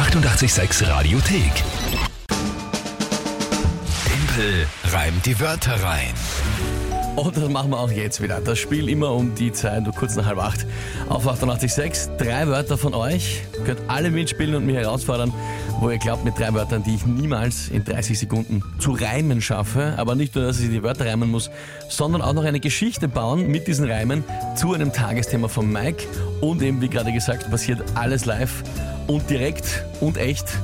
886 Radiothek. Tempel reimt die Wörter rein. Und das machen wir auch jetzt wieder. Das Spiel immer um die Zeit, kurz nach halb acht. Auf 88.6. Drei Wörter von euch. Ihr könnt alle mitspielen und mich herausfordern, wo ihr glaubt, mit drei Wörtern, die ich niemals in 30 Sekunden zu reimen schaffe. Aber nicht nur, dass ich die Wörter reimen muss, sondern auch noch eine Geschichte bauen mit diesen Reimen zu einem Tagesthema von Mike. Und eben, wie gerade gesagt, passiert alles live und direkt und echt.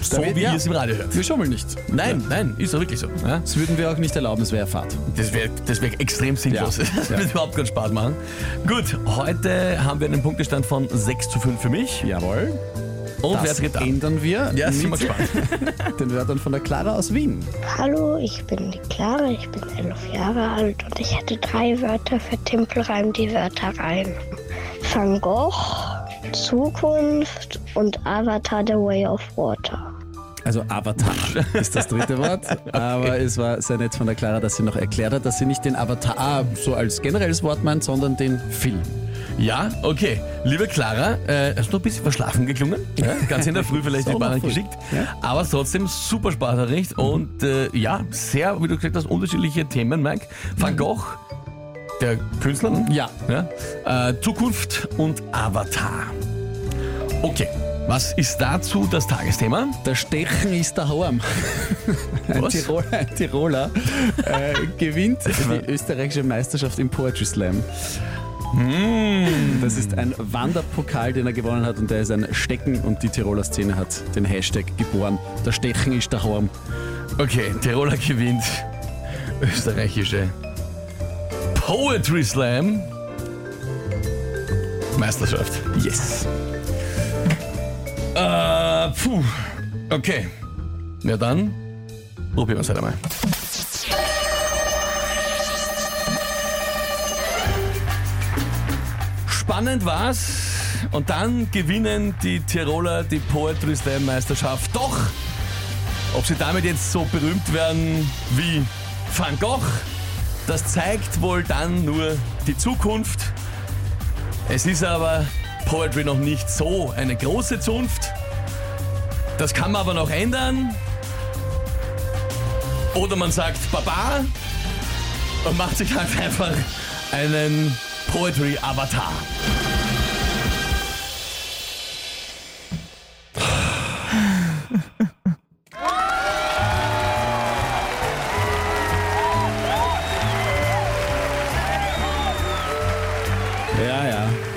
so wie ja. ihr es im Radio hört. Wir schummeln nicht. Nein, nein, ist doch wirklich so. Ja? Das würden wir auch nicht erlauben, es wäre Fahrt. Das wäre das wär extrem sinnlos. Ja. Das wird überhaupt keinen Spaß machen. Gut, heute haben wir einen Punktestand von 6 zu 5 für mich. Jawohl. Und wer Das tritt an? ändern wir Ja, sind wir gespannt. den Wörtern von der Clara aus Wien. Hallo, ich bin die Clara, ich bin elf Jahre alt und ich hätte drei Wörter für Tempelreim die Wörter rein. Van Gogh, Zukunft und Avatar The Way of Water. Also Avatar ist das dritte Wort. Aber es war sehr nett von der Clara, dass sie noch erklärt hat, dass sie nicht den Avatar so als generelles Wort meint, sondern den Film. Ja, okay. Liebe Clara, äh, hast du noch ein bisschen verschlafen geklungen? Ja, ganz in der Früh vielleicht die Bahn geschickt. Ja. Aber trotzdem super Sprachnachricht und äh, ja, sehr, wie du gesagt hast, unterschiedliche Themen, Mike. Van Gogh, der Künstler? Ja. Ja? Äh, Zukunft und Avatar. Okay, was ist dazu das Tagesthema? Der Stechen ist daheim. Ein Was? Tiroler, ein Tiroler äh, gewinnt die österreichische Meisterschaft im Poetry Slam. Hm. Das ist ein Wanderpokal, den er gewonnen hat und der ist ein Stecken und die Tiroler Szene hat den Hashtag geboren. Der Stechen ist daheim. Okay, Tiroler gewinnt österreichische Poetry Slam Meisterschaft. Yes. Äh, puh. Okay. Ja dann, probieren wir es halt einmal. Spannend war's. Und dann gewinnen die Tiroler die Poetry Slam Meisterschaft. Doch, ob sie damit jetzt so berühmt werden wie Van Gogh, das zeigt wohl dann nur die Zukunft. Es ist aber Poetry noch nicht so eine große Zunft. Das kann man aber noch ändern. Oder man sagt Baba und macht sich halt einfach einen Poetry-Avatar.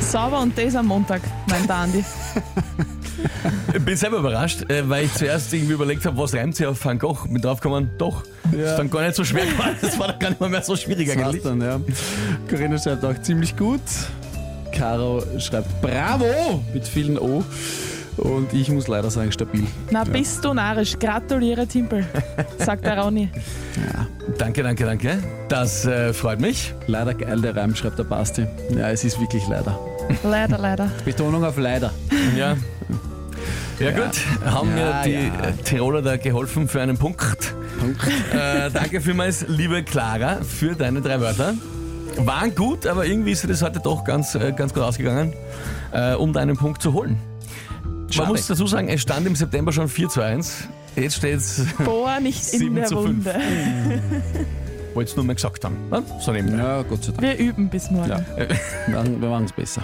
Sauber und das am Montag, mein der Andi. Ich bin selber überrascht, äh, weil ich zuerst irgendwie überlegt habe, was reimt sich auf Van Gogh. Bin draufgekommen, doch. Ja. Ist dann gar nicht so schwer geworden. Das war dann gar nicht mehr so schwierig Das war's eigentlich. dann, ja. Corinna schreibt auch ziemlich gut. Caro schreibt Bravo mit vielen O. Und ich muss leider sagen, stabil. Na, bist du narrisch. Gratuliere, Timpel, sagt der Rauni. Ja. Danke, danke, danke. Das äh, freut mich. Leider geil, der Reim, schreibt der Basti. Ja, es ist wirklich leider. Leider, leider. Betonung auf leider. Ja. Ja, gut, haben mir Ja, die ja. Tiroler da geholfen für einen Punkt. Punkt. Äh, danke vielmals, liebe Clara, für deine drei Wörter. Waren gut, aber irgendwie ist dir das heute doch ganz, äh, ganz gut ausgegangen, äh, um deinen Punkt zu holen. Schade. Man muss dazu sagen, es stand im September schon 4 zu 1. Jetzt steht es, Boah, nicht in Sieben der zu fünf. Runde. wollte es nur mal gesagt haben. Ne? So nebenbei. Ja, Gott sei Dank. Wir üben bis morgen. Ja. Wir machen es besser.